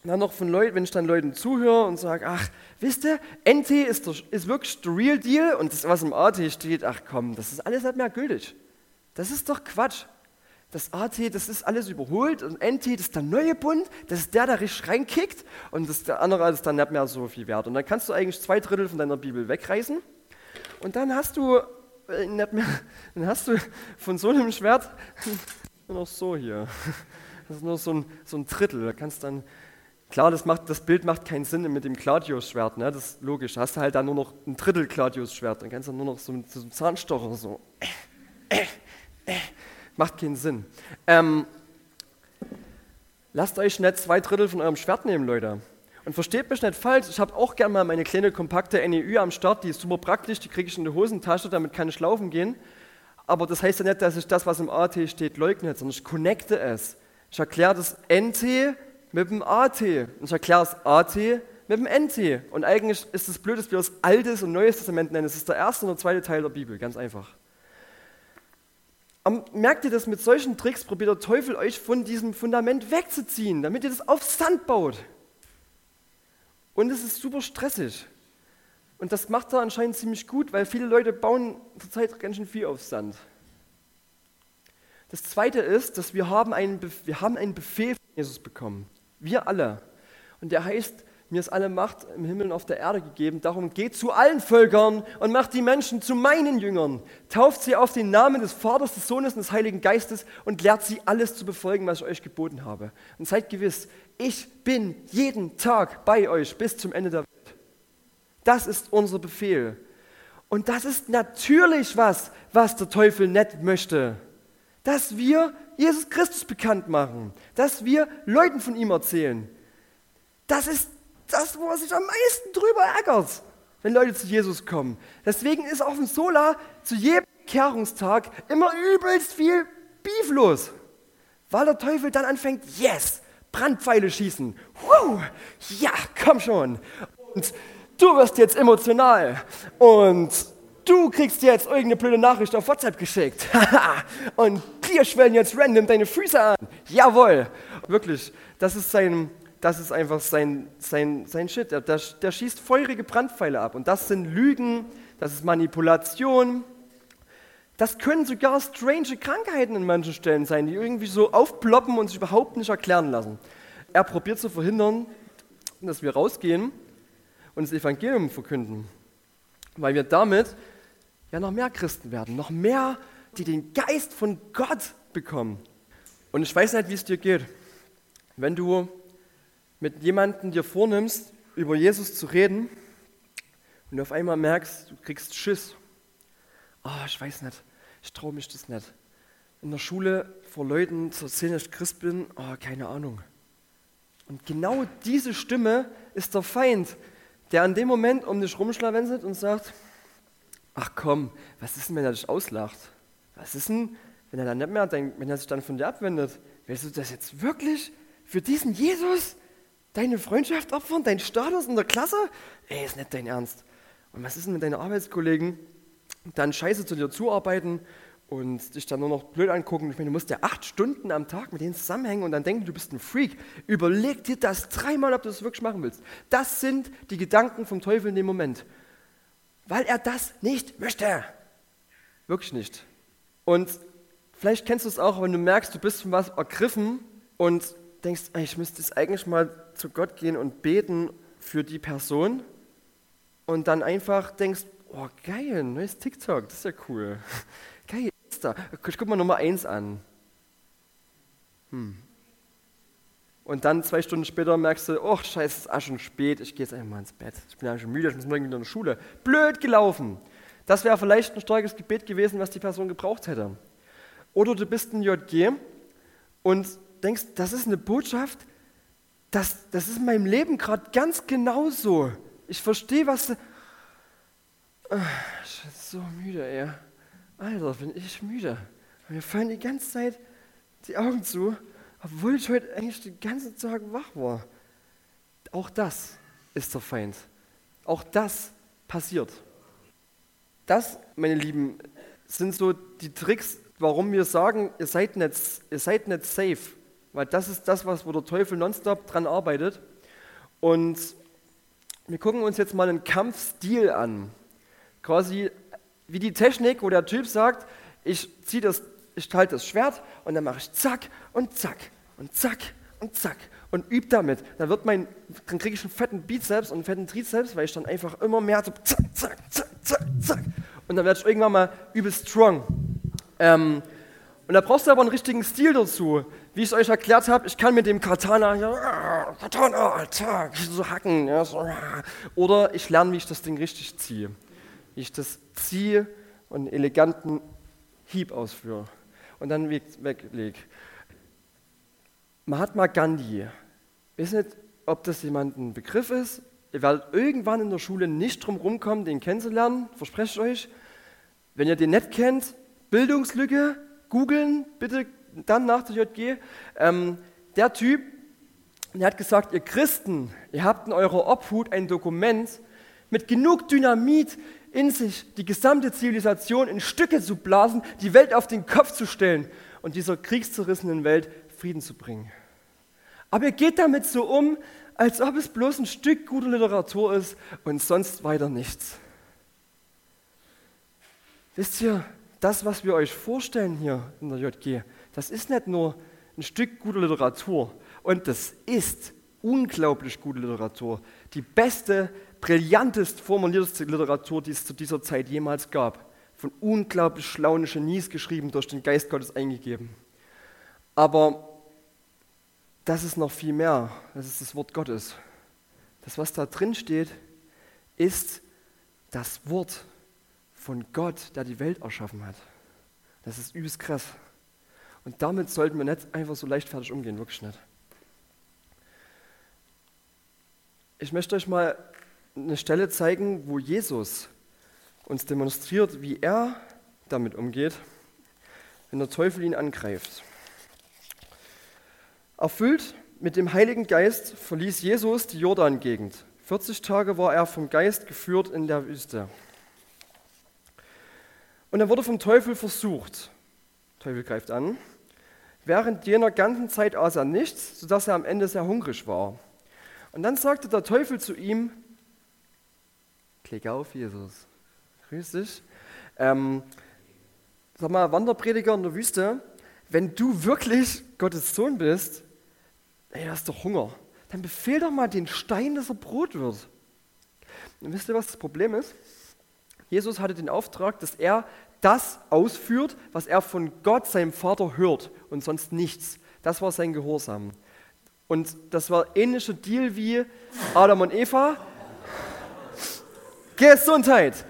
dann noch von Leuten, wenn ich dann Leuten zuhöre und sage, ach, wisst ihr, NT ist, der, ist wirklich der Real Deal und das, was im AT steht, ach komm, das ist alles nicht mehr gültig. Das ist doch Quatsch. Das AT, das ist alles überholt und NT, das ist der neue Bund, das ist der, der richtig reinkickt und das, der andere ist dann nicht mehr so viel wert. Und dann kannst du eigentlich zwei Drittel von deiner Bibel wegreißen und dann hast du nicht mehr, dann hast du von so einem Schwert nur noch so hier. Das ist nur so ein, so ein Drittel. Da kannst dann, klar, das, macht, das Bild macht keinen Sinn mit dem Claudius-Schwert, ne? das ist logisch. Da hast du halt dann nur noch ein Drittel Claudius-Schwert. Dann kannst du nur noch so, so einen Zahnstocher so. Äh, äh. Macht keinen Sinn. Ähm, lasst euch nicht zwei Drittel von eurem Schwert nehmen, Leute. Und versteht mich nicht falsch, ich habe auch gerne mal meine kleine kompakte NEU am Start, die ist super praktisch, die kriege ich in die Hosentasche, damit kann ich laufen gehen. Aber das heißt ja nicht, dass ich das, was im AT steht, leugne, sondern ich connecte es. Ich erkläre das NT mit dem AT und ich erkläre das AT mit dem NT. Und eigentlich ist es blöd, dass wir das Altes und Neues Testament nennen. Es ist der erste und der zweite Teil der Bibel, ganz einfach. Aber merkt ihr das, mit solchen Tricks probiert der Teufel euch von diesem Fundament wegzuziehen, damit ihr das auf Sand baut. Und es ist super stressig. Und das macht er anscheinend ziemlich gut, weil viele Leute bauen zurzeit ganz schön viel auf Sand. Das Zweite ist, dass wir haben einen, wir haben einen Befehl von Jesus bekommen. Wir alle. Und der heißt, mir ist alle Macht im Himmel und auf der Erde gegeben. Darum geht zu allen Völkern und macht die Menschen zu meinen Jüngern. Tauft sie auf den Namen des Vaters, des Sohnes und des Heiligen Geistes und lehrt sie alles zu befolgen, was ich euch geboten habe. Und seid gewiss, ich bin jeden Tag bei euch bis zum Ende der Welt. Das ist unser Befehl. Und das ist natürlich was, was der Teufel nicht möchte. Dass wir Jesus Christus bekannt machen, dass wir Leuten von ihm erzählen. Das ist das, wo er sich am meisten drüber ärgert, wenn Leute zu Jesus kommen. Deswegen ist auf dem Sola zu jedem Kehrungstag immer übelst viel Beef los. Weil der Teufel dann anfängt, yes, Brandpfeile schießen. Wow, ja, komm schon. Und du wirst jetzt emotional. Und du kriegst jetzt irgendeine blöde Nachricht auf WhatsApp geschickt. und dir schwellen jetzt random deine Füße an. Jawohl. Wirklich, das ist sein, das ist einfach sein, sein, sein Shit. Der, der, schießt feurige Brandpfeile ab. Und das sind Lügen, das ist Manipulation. Das können sogar strange Krankheiten in manchen Stellen sein, die irgendwie so aufploppen und sich überhaupt nicht erklären lassen. Er probiert zu verhindern, dass wir rausgehen und das Evangelium verkünden, weil wir damit ja noch mehr Christen werden, noch mehr, die den Geist von Gott bekommen. Und ich weiß nicht, wie es dir geht, wenn du mit jemandem dir vornimmst, über Jesus zu reden Und auf einmal merkst, du kriegst Schiss. Oh, ich weiß nicht, ich traue mich das nicht. In der Schule vor Leuten zu erzählen, dass ich Christ bin, oh, keine Ahnung. Und genau diese Stimme ist der Feind, der an dem Moment um dich rumschlawenselt und sagt, ach komm, was ist denn, wenn er dich auslacht? Was ist denn, wenn er dann nicht mehr denkt, wenn er sich dann von dir abwendet? Willst du das jetzt wirklich für diesen Jesus deine Freundschaft opfern, deinen Status in der Klasse? Ey, ist nicht dein Ernst. Und was ist denn mit deinen Arbeitskollegen? Dann scheiße zu dir zuarbeiten und dich dann nur noch blöd angucken. Ich meine, du musst ja acht Stunden am Tag mit denen zusammenhängen und dann denken, du bist ein Freak. Überleg dir das dreimal, ob du das wirklich machen willst. Das sind die Gedanken vom Teufel in dem Moment. Weil er das nicht möchte. Wirklich nicht. Und vielleicht kennst du es auch, wenn du merkst, du bist von was ergriffen und denkst, ich müsste jetzt eigentlich mal zu Gott gehen und beten für die Person und dann einfach denkst, oh geil, neues TikTok, das ist ja cool. Geil, Insta. Ich guck mal Nummer eins an. Hm. Und dann zwei Stunden später merkst du, oh scheiße, es ist auch schon spät, ich gehe jetzt einfach mal ins Bett. Ich bin ja schon müde, ich muss morgen wieder in die Schule. Blöd gelaufen. Das wäre vielleicht ein starkes Gebet gewesen, was die Person gebraucht hätte. Oder du bist ein JG und denkst, das ist eine Botschaft, das, das ist in meinem Leben gerade ganz genauso. Ich verstehe, was. Ah, ich bin so müde, ey. Alter, bin ich müde. Mir fallen die ganze Zeit die Augen zu, obwohl ich heute eigentlich den ganzen Tag wach war. Auch das ist der Feind. Auch das passiert. Das, meine Lieben, sind so die Tricks, warum wir sagen, ihr seid nicht, ihr seid nicht safe. Weil das ist das, was, wo der Teufel nonstop dran arbeitet. Und wir gucken uns jetzt mal einen Kampfstil an. Quasi wie die Technik, wo der Typ sagt, ich ziehe das, ich halte das Schwert und dann mache ich zack und zack und zack und zack und übe damit. Dann wird mein, dann kriege ich einen fetten Bizeps und einen fetten Trizeps, weil ich dann einfach immer mehr so zack, zack, zack, zack, zack. Und dann werde ich irgendwann mal übelst strong. Ähm, und da brauchst du aber einen richtigen Stil dazu. Wie ich es euch erklärt habe, ich kann mit dem Katana, ja, Katana, zack, so hacken. Ja, so, oder ich lerne, wie ich das Ding richtig ziehe wie ich das ziehe und einen eleganten Hieb ausführe und dann weglege. Mahatma Gandhi, ich weiß nicht, ob das jemand ein Begriff ist. Ihr werdet irgendwann in der Schule nicht drum rumkommen, den kennenzulernen, verspreche ich euch. Wenn ihr den nicht kennt, Bildungslücke, googeln, bitte dann nach der JG. Ähm, der Typ, der hat gesagt, ihr Christen, ihr habt in eurer Obhut ein Dokument mit genug Dynamit, in sich, die gesamte Zivilisation in Stücke zu blasen, die Welt auf den Kopf zu stellen und dieser kriegszerrissenen Welt Frieden zu bringen. Aber er geht damit so um, als ob es bloß ein Stück gute Literatur ist und sonst weiter nichts. Wisst ihr, das, was wir euch vorstellen hier in der JG, das ist nicht nur ein Stück gute Literatur und das ist unglaublich gute Literatur. Die beste brillantest formulierteste Literatur, die es zu dieser Zeit jemals gab. Von unglaublich schlauen Genies geschrieben, durch den Geist Gottes eingegeben. Aber das ist noch viel mehr. Das ist das Wort Gottes. Das, was da drin steht, ist das Wort von Gott, der die Welt erschaffen hat. Das ist übelst krass. Und damit sollten wir nicht einfach so leichtfertig umgehen, wirklich nicht. Ich möchte euch mal eine Stelle zeigen, wo Jesus uns demonstriert, wie er damit umgeht, wenn der Teufel ihn angreift. Erfüllt mit dem Heiligen Geist verließ Jesus die Jordan-Gegend. 40 Tage war er vom Geist geführt in der Wüste. Und er wurde vom Teufel versucht. Der Teufel greift an. Während jener ganzen Zeit aß er nichts, sodass er am Ende sehr hungrig war. Und dann sagte der Teufel zu ihm, Klick auf, Jesus. Grüß dich. Ähm, sag mal, Wanderprediger in der Wüste, wenn du wirklich Gottes Sohn bist, ey, hast doch Hunger, dann befehl doch mal den Stein, dass er Brot wird. Und wisst ihr, was das Problem ist? Jesus hatte den Auftrag, dass er das ausführt, was er von Gott, seinem Vater, hört und sonst nichts. Das war sein Gehorsam. Und das war ähnlicher Deal wie Adam und Eva Gesundheit.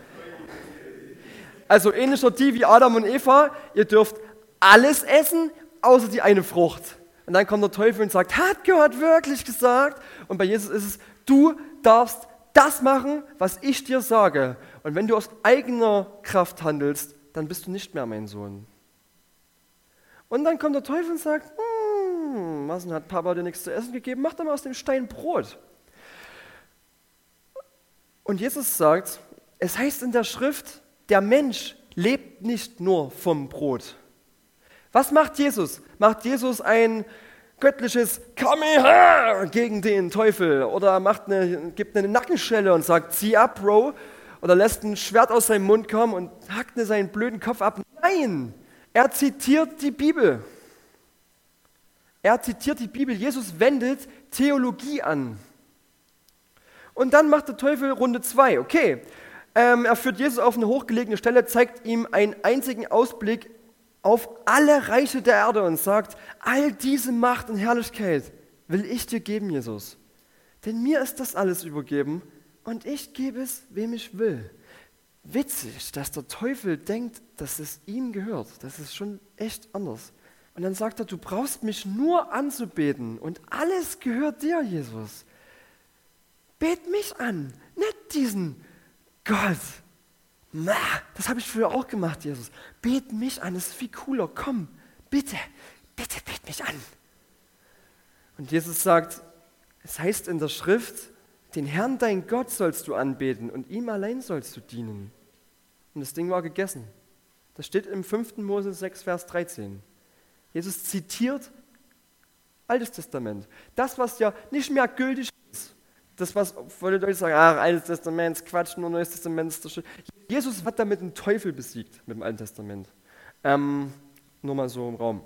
Also ähnlich die wie Adam und Eva, ihr dürft alles essen, außer die eine Frucht. Und dann kommt der Teufel und sagt, hat Gott wirklich gesagt? Und bei Jesus ist es, du darfst das machen, was ich dir sage. Und wenn du aus eigener Kraft handelst, dann bist du nicht mehr mein Sohn. Und dann kommt der Teufel und sagt, hm, was hat Papa dir nichts zu essen gegeben? Mach doch mal aus dem Stein Brot. Und Jesus sagt, es heißt in der Schrift, der Mensch lebt nicht nur vom Brot. Was macht Jesus? Macht Jesus ein göttliches Kameha gegen den Teufel oder macht eine, gibt eine Nackenschelle und sagt, zieh ab, Bro, oder lässt ein Schwert aus seinem Mund kommen und hackt seinen blöden Kopf ab. Nein, er zitiert die Bibel. Er zitiert die Bibel. Jesus wendet Theologie an. Und dann macht der Teufel Runde zwei. Okay, ähm, er führt Jesus auf eine hochgelegene Stelle, zeigt ihm einen einzigen Ausblick auf alle Reiche der Erde und sagt, all diese Macht und Herrlichkeit will ich dir geben, Jesus. Denn mir ist das alles übergeben und ich gebe es, wem ich will. Witzig, dass der Teufel denkt, dass es ihm gehört. Das ist schon echt anders. Und dann sagt er, du brauchst mich nur anzubeten und alles gehört dir, Jesus. Bet mich an, nicht diesen Gott. Na, das habe ich früher auch gemacht, Jesus. Bet mich an, das ist viel cooler. Komm, bitte, bitte bet mich an. Und Jesus sagt, es heißt in der Schrift, den Herrn, dein Gott, sollst du anbeten und ihm allein sollst du dienen. Und das Ding war gegessen. Das steht im 5. Mose 6, Vers 13. Jesus zitiert Altes Testament. Das, was ja nicht mehr gültig ist. Das, was viele Leute sagen, ach, Altes Testament Quatsch, nur Neues Testament ist das Jesus hat damit den Teufel besiegt, mit dem Alten Testament. Ähm, nur mal so im Raum.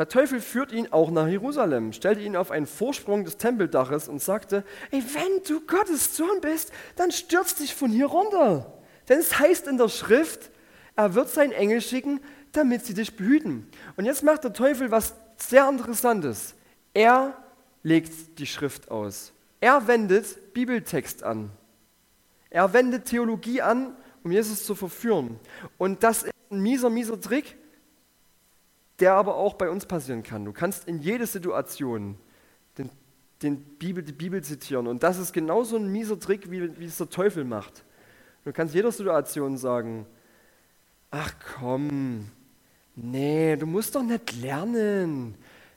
Der Teufel führt ihn auch nach Jerusalem, stellte ihn auf einen Vorsprung des Tempeldaches und sagte, ey, wenn du Gottes Sohn bist, dann stürz dich von hier runter. Denn es heißt in der Schrift, er wird seinen Engel schicken, damit sie dich behüten. Und jetzt macht der Teufel was sehr Interessantes. Er legt die Schrift aus. Er wendet Bibeltext an. Er wendet Theologie an, um Jesus zu verführen. Und das ist ein mieser, mieser Trick, der aber auch bei uns passieren kann. Du kannst in jede Situation den, den Bibel, die Bibel zitieren. Und das ist genauso ein mieser Trick, wie, wie es der Teufel macht. Du kannst jeder Situation sagen, ach komm, nee, du musst doch nicht lernen.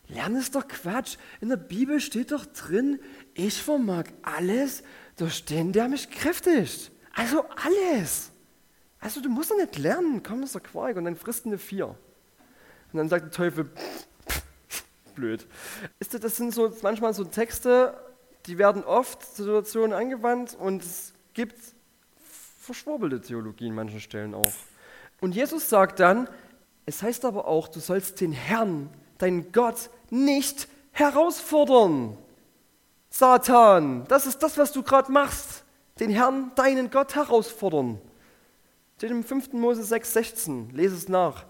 Lernen ist doch Quatsch. In der Bibel steht doch drin, ich vermag alles durch den, der mich kräftigt. Also alles. Also du musst doch nicht lernen. Komm, ist doch Quark. Und dann frisst eine Vier. Und dann sagt der Teufel, blöd. Das sind so manchmal so Texte, die werden oft Situationen angewandt und es gibt verschwurbelte Theologie in manchen Stellen auch. Und Jesus sagt dann, es heißt aber auch, du sollst den Herrn, deinen Gott, nicht herausfordern. Satan, das ist das, was du gerade machst. Den Herrn, deinen Gott herausfordern. Steht im 5. Mose 6, 16. Lese es nach.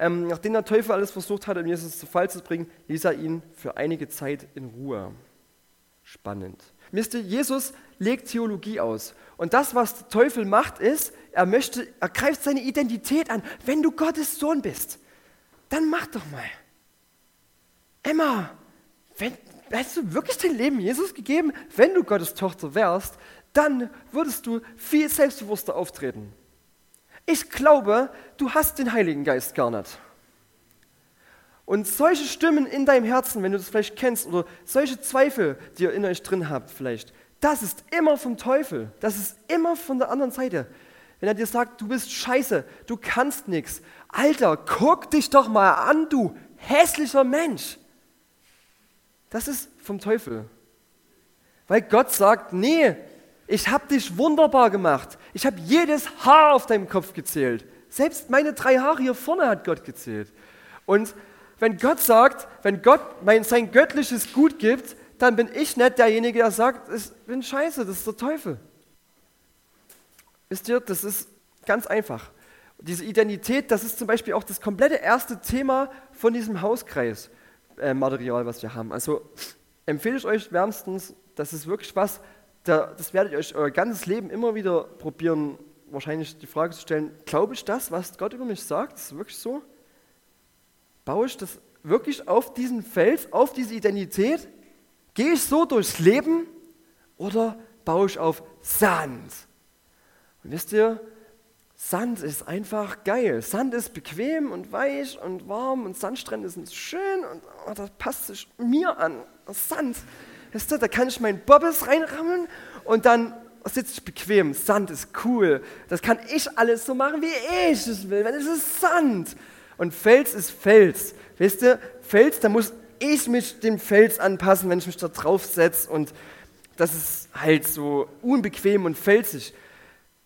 Ähm, nachdem der Teufel alles versucht hat, um Jesus zu Fall zu bringen, ließ er ihn für einige Zeit in Ruhe. Spannend. Wisst Jesus legt Theologie aus. Und das, was der Teufel macht, ist, er möchte, er greift seine Identität an. Wenn du Gottes Sohn bist, dann mach doch mal. Emma, wenn, hättest du wirklich dein Leben Jesus gegeben? Wenn du Gottes Tochter wärst, dann würdest du viel selbstbewusster auftreten. Ich glaube, du hast den Heiligen Geist gar nicht. Und solche Stimmen in deinem Herzen, wenn du das vielleicht kennst, oder solche Zweifel, die ihr in euch drin habt vielleicht, das ist immer vom Teufel. Das ist immer von der anderen Seite. Wenn er dir sagt, du bist scheiße, du kannst nichts. Alter, guck dich doch mal an, du hässlicher Mensch. Das ist vom Teufel. Weil Gott sagt, nee, ich habe dich wunderbar gemacht. Ich habe jedes Haar auf deinem Kopf gezählt. Selbst meine drei Haare hier vorne hat Gott gezählt. Und wenn Gott sagt, wenn Gott mein, sein göttliches Gut gibt, dann bin ich nicht derjenige, der sagt, ich bin scheiße, das ist der Teufel. Wisst ihr, das ist ganz einfach. Diese Identität, das ist zum Beispiel auch das komplette erste Thema von diesem Hauskreis-Material, äh, was wir haben. Also empfehle ich euch wärmstens, das ist wirklich was, da, das werdet ihr euch euer ganzes Leben immer wieder probieren, wahrscheinlich die Frage zu stellen, glaube ich das, was Gott über mich sagt? Ist wirklich so? Baue ich das wirklich auf diesen Fels, auf diese Identität? Gehe ich so durchs Leben oder baue ich auf Sand? Und wisst ihr, Sand ist einfach geil. Sand ist bequem und weich und warm und Sandstrände sind schön und oh, das passt sich mir an. Sand, weißt du, da kann ich meinen Bobbes reinrammeln und dann sitze ich bequem. Sand ist cool. Das kann ich alles so machen, wie ich es will. Wenn es ist Sand. Und Fels ist Fels. Weißt du, Fels, da muss ich mich dem Fels anpassen, wenn ich mich da drauf setze. Und das ist halt so unbequem und felsig.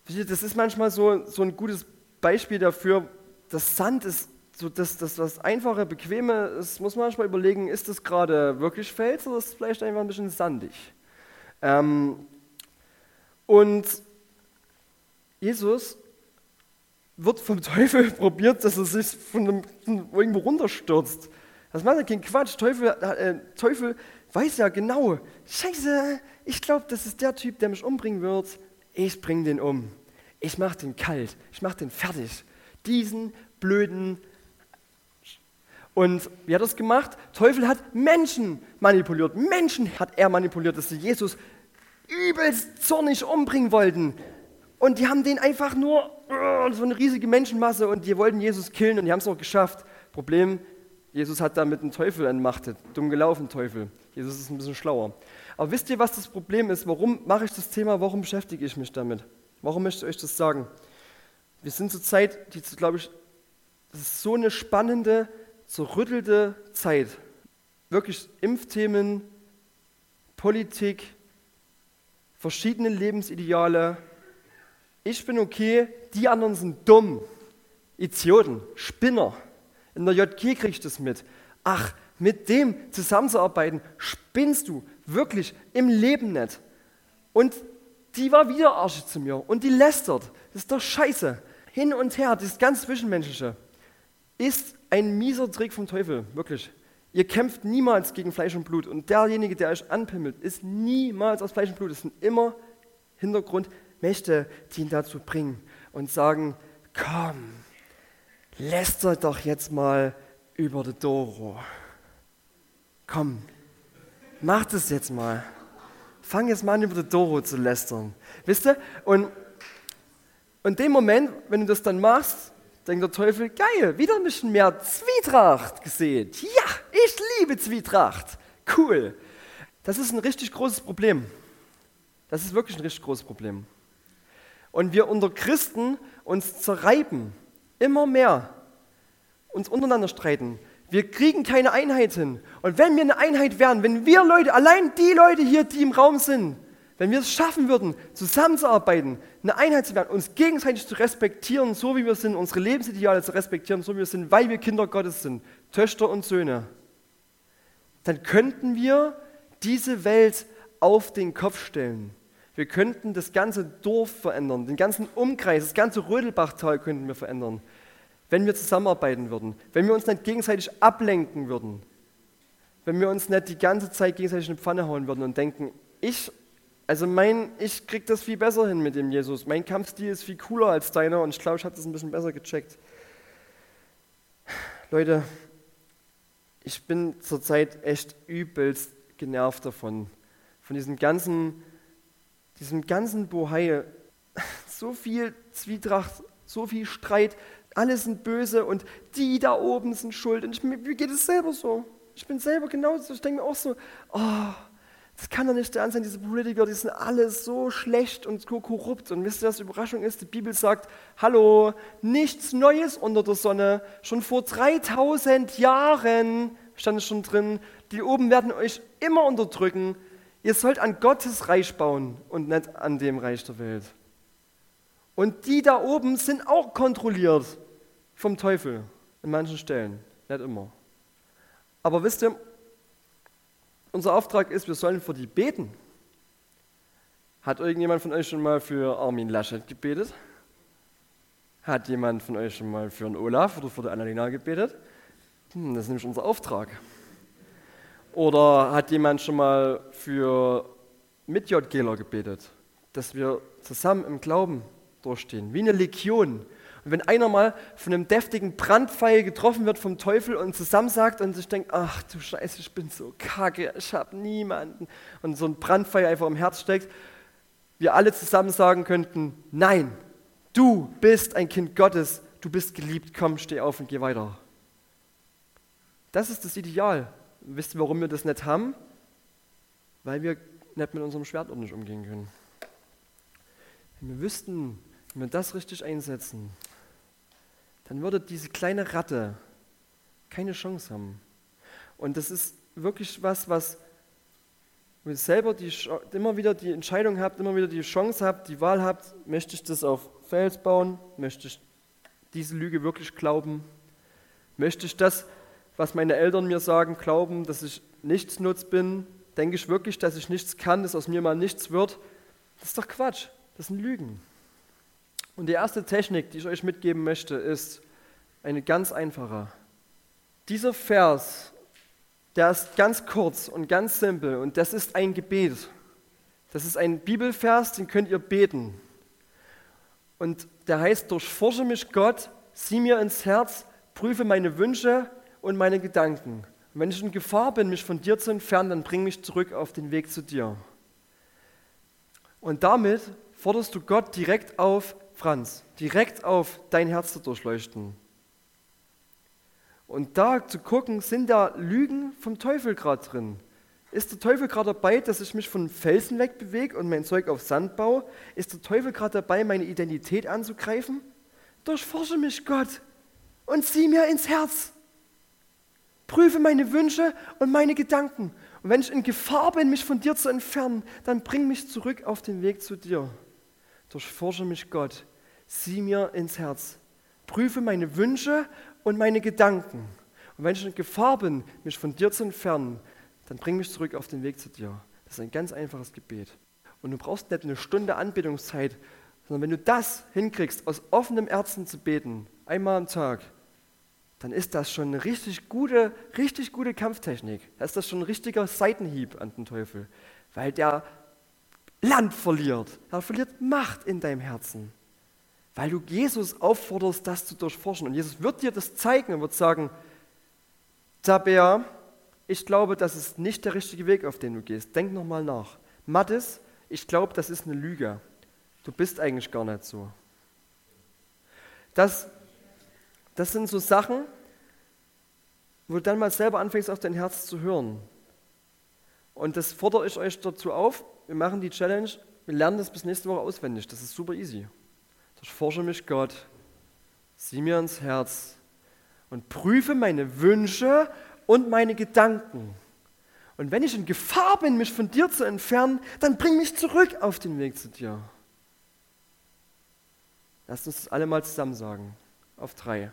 Das ist manchmal so, so ein gutes Beispiel dafür, dass Sand ist so das, das, das einfache, bequeme, das muss man manchmal überlegen, ist das gerade wirklich Fels oder ist es vielleicht einfach ein bisschen sandig? Ähm, und Jesus wird vom Teufel probiert, dass er sich von, einem, von irgendwo runterstürzt. Das macht ja kein Quatsch. Teufel, äh, Teufel weiß ja genau, scheiße, ich glaube, das ist der Typ, der mich umbringen wird ich bringe den um. Ich mache den kalt. Ich mache den fertig. Diesen blöden. Und wie hat er das gemacht? Teufel hat Menschen manipuliert. Menschen hat er manipuliert, dass sie Jesus übelst zornig umbringen wollten. Und die haben den einfach nur uh, so eine riesige Menschenmasse und die wollten Jesus killen und die haben es auch geschafft. Problem, Jesus hat damit einen Teufel entmachtet. Dumm gelaufen, Teufel. Jesus ist ein bisschen schlauer. Aber wisst ihr, was das Problem ist? Warum mache ich das Thema? Warum beschäftige ich mich damit? Warum möchte ich euch das sagen? Wir sind zur Zeit, die, glaube ich, das ist so eine spannende, zerrüttelte Zeit. Wirklich Impfthemen, Politik, verschiedene Lebensideale. Ich bin okay, die anderen sind dumm. Idioten, Spinner. In der JG kriege ich das mit. Ach, mit dem zusammenzuarbeiten, spinnst du wirklich im Leben nicht. Und die war wieder Arsche zu mir und die lästert. Das ist doch scheiße. Hin und her, das ganz Zwischenmenschliche ist ein mieser Trick vom Teufel, wirklich. Ihr kämpft niemals gegen Fleisch und Blut und derjenige, der euch anpimmelt, ist niemals aus Fleisch und Blut. Es sind immer Hintergrundmächte, die ihn dazu bringen und sagen, komm, lästert doch jetzt mal über den Doro. Komm, mach das jetzt mal. Fang jetzt mal an, über den Doro zu lästern. Wisst ihr? Und in dem Moment, wenn du das dann machst, denkt der Teufel, geil, wieder ein bisschen mehr Zwietracht gesehen. Ja, ich liebe Zwietracht. Cool. Das ist ein richtig großes Problem. Das ist wirklich ein richtig großes Problem. Und wir unter Christen uns zerreiben, immer mehr, uns untereinander streiten, wir kriegen keine Einheit hin. Und wenn wir eine Einheit wären, wenn wir Leute, allein die Leute hier, die im Raum sind, wenn wir es schaffen würden, zusammenzuarbeiten, eine Einheit zu werden, uns gegenseitig zu respektieren, so wie wir sind, unsere Lebensideale zu respektieren, so wie wir sind, weil wir Kinder Gottes sind, Töchter und Söhne, dann könnten wir diese Welt auf den Kopf stellen. Wir könnten das ganze Dorf verändern, den ganzen Umkreis, das ganze Rödelbachtal könnten wir verändern wenn wir zusammenarbeiten würden, wenn wir uns nicht gegenseitig ablenken würden, wenn wir uns nicht die ganze Zeit gegenseitig in die Pfanne hauen würden und denken, ich, also mein, ich krieg das viel besser hin mit dem Jesus, mein Kampfstil ist viel cooler als deiner und ich glaube, ich habe das ein bisschen besser gecheckt. Leute, ich bin zurzeit echt übelst genervt davon, von diesem ganzen, diesem ganzen Bohai, so viel Zwietracht, so viel Streit, alle sind böse und die da oben sind schuld. Und ich, mir geht es selber so. Ich bin selber genauso. Ich denke mir auch so, oh, das kann doch nicht der sein, diese Politiker, die sind alle so schlecht und so korrupt. Und wisst ihr, was die Überraschung ist? Die Bibel sagt, hallo, nichts Neues unter der Sonne. Schon vor 3000 Jahren stand es schon drin, die oben werden euch immer unterdrücken. Ihr sollt an Gottes Reich bauen und nicht an dem Reich der Welt. Und die da oben sind auch kontrolliert vom Teufel in manchen Stellen, nicht immer. Aber wisst ihr, unser Auftrag ist, wir sollen für die beten. Hat irgendjemand von euch schon mal für Armin Laschet gebetet? Hat jemand von euch schon mal für den Olaf oder für die Annalena gebetet? Hm, das ist nämlich unser Auftrag. Oder hat jemand schon mal für mit JGler gebetet, dass wir zusammen im Glauben durchstehen, wie eine Legion. Und wenn einer mal von einem deftigen Brandpfeil getroffen wird vom Teufel und zusammen sagt und sich denkt, ach du Scheiße, ich bin so kacke, ich habe niemanden, und so ein Brandpfeil einfach im Herz steckt, wir alle zusammen sagen könnten, nein, du bist ein Kind Gottes, du bist geliebt, komm, steh auf und geh weiter. Das ist das Ideal. Wisst ihr, warum wir das nicht haben? Weil wir nicht mit unserem Schwert ordentlich umgehen können. Wenn wir wüssten, wenn wir das richtig einsetzen, dann würde diese kleine Ratte keine Chance haben. Und das ist wirklich was, was ihr selber die, immer wieder die Entscheidung habt, immer wieder die Chance habt, die Wahl habt, möchte ich das auf Fels bauen, möchte ich diese Lüge wirklich glauben, möchte ich das was meine Eltern mir sagen, glauben, dass ich nichtsnutz bin, denke ich wirklich, dass ich nichts kann, dass aus mir mal nichts wird. Das ist doch Quatsch, das sind Lügen. Und die erste Technik, die ich euch mitgeben möchte, ist eine ganz einfache. Dieser Vers, der ist ganz kurz und ganz simpel und das ist ein Gebet. Das ist ein Bibelvers, den könnt ihr beten. Und der heißt, durchforsche mich Gott, sieh mir ins Herz, prüfe meine Wünsche und meine Gedanken. Und wenn ich in Gefahr bin, mich von dir zu entfernen, dann bring mich zurück auf den Weg zu dir. Und damit forderst du Gott direkt auf, Franz, direkt auf dein Herz zu durchleuchten. Und da zu gucken, sind da Lügen vom Teufel gerade drin? Ist der Teufel gerade dabei, dass ich mich von Felsen wegbewege und mein Zeug auf Sand baue? Ist der Teufel gerade dabei, meine Identität anzugreifen? Durchforsche mich, Gott, und sieh mir ins Herz. Prüfe meine Wünsche und meine Gedanken. Und wenn ich in Gefahr bin, mich von dir zu entfernen, dann bring mich zurück auf den Weg zu dir. Durchforsche mich Gott. Sieh mir ins Herz. Prüfe meine Wünsche und meine Gedanken. Und wenn ich in Gefahr bin, mich von dir zu entfernen, dann bring mich zurück auf den Weg zu dir. Das ist ein ganz einfaches Gebet. Und du brauchst nicht eine Stunde Anbetungszeit, sondern wenn du das hinkriegst, aus offenem Herzen zu beten, einmal am Tag, dann ist das schon eine richtig gute, richtig gute Kampftechnik. Da ist das schon ein richtiger Seitenhieb an den Teufel, weil der Land verliert. Er verliert Macht in deinem Herzen, weil du Jesus aufforderst, das zu durchforschen. Und Jesus wird dir das zeigen und wird sagen, Tabea, ich glaube, das ist nicht der richtige Weg, auf den du gehst. Denk nochmal nach. Mattes, ich glaube, das ist eine Lüge. Du bist eigentlich gar nicht so. Das das sind so Sachen, wo du dann mal selber anfängst, auf dein Herz zu hören. Und das fordere ich euch dazu auf. Wir machen die Challenge, wir lernen das bis nächste Woche auswendig. Das ist super easy. Ich forsche mich Gott, sieh mir ins Herz und prüfe meine Wünsche und meine Gedanken. Und wenn ich in Gefahr bin, mich von dir zu entfernen, dann bring mich zurück auf den Weg zu dir. Lasst uns das alle mal zusammen sagen. Auf drei.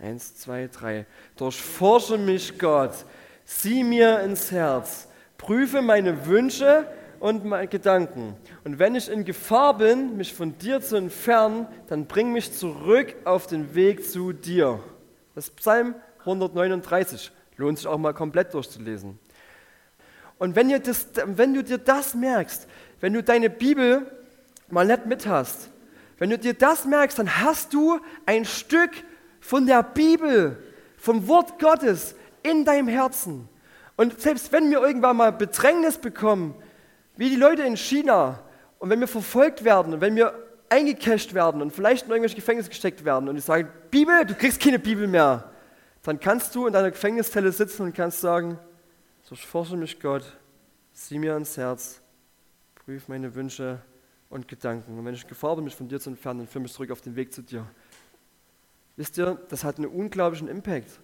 Eins, zwei, drei. Durchforsche mich, Gott. Sieh mir ins Herz. Prüfe meine Wünsche und meine Gedanken. Und wenn ich in Gefahr bin, mich von dir zu entfernen, dann bring mich zurück auf den Weg zu dir. Das ist Psalm 139. Lohnt sich auch mal komplett durchzulesen. Und wenn, ihr das, wenn du dir das merkst, wenn du deine Bibel mal nicht mit hast, wenn du dir das merkst, dann hast du ein Stück von der Bibel, vom Wort Gottes in deinem Herzen. Und selbst wenn wir irgendwann mal Bedrängnis bekommen, wie die Leute in China, und wenn wir verfolgt werden und wenn wir eingecasht werden und vielleicht in irgendwelche Gefängnisse gesteckt werden und die sagen, Bibel, du kriegst keine Bibel mehr, dann kannst du in deiner Gefängniszelle sitzen und kannst sagen, so forsche mich Gott, sieh mir ans Herz, prüf meine Wünsche und Gedanken. Und wenn ich Gefahr bin, mich von dir zu entfernen, dann führe mich zurück auf den Weg zu dir. Wisst ihr, das hat einen unglaublichen Impact.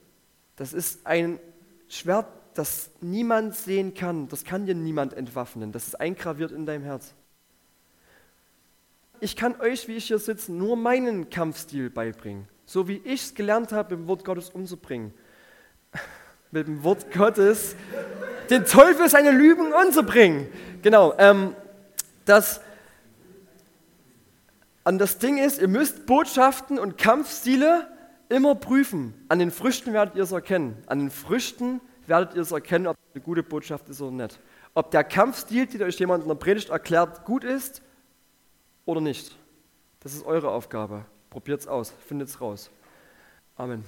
Das ist ein Schwert, das niemand sehen kann. Das kann dir niemand entwaffnen. Das ist eingraviert in deinem Herz. Ich kann euch, wie ich hier sitze, nur meinen Kampfstil beibringen. So wie ich es gelernt habe, mit dem Wort Gottes umzubringen. mit dem Wort Gottes den Teufel seine Lügen umzubringen. Genau. Ähm, das und das Ding ist, ihr müsst Botschaften und Kampfstile immer prüfen. An den Früchten werdet ihr es erkennen. An den Früchten werdet ihr es erkennen, ob es eine gute Botschaft ist oder nicht. Ob der Kampfstil, den euch jemand in der Predigt erklärt, gut ist oder nicht. Das ist eure Aufgabe. Probiert es aus, findet es raus. Amen.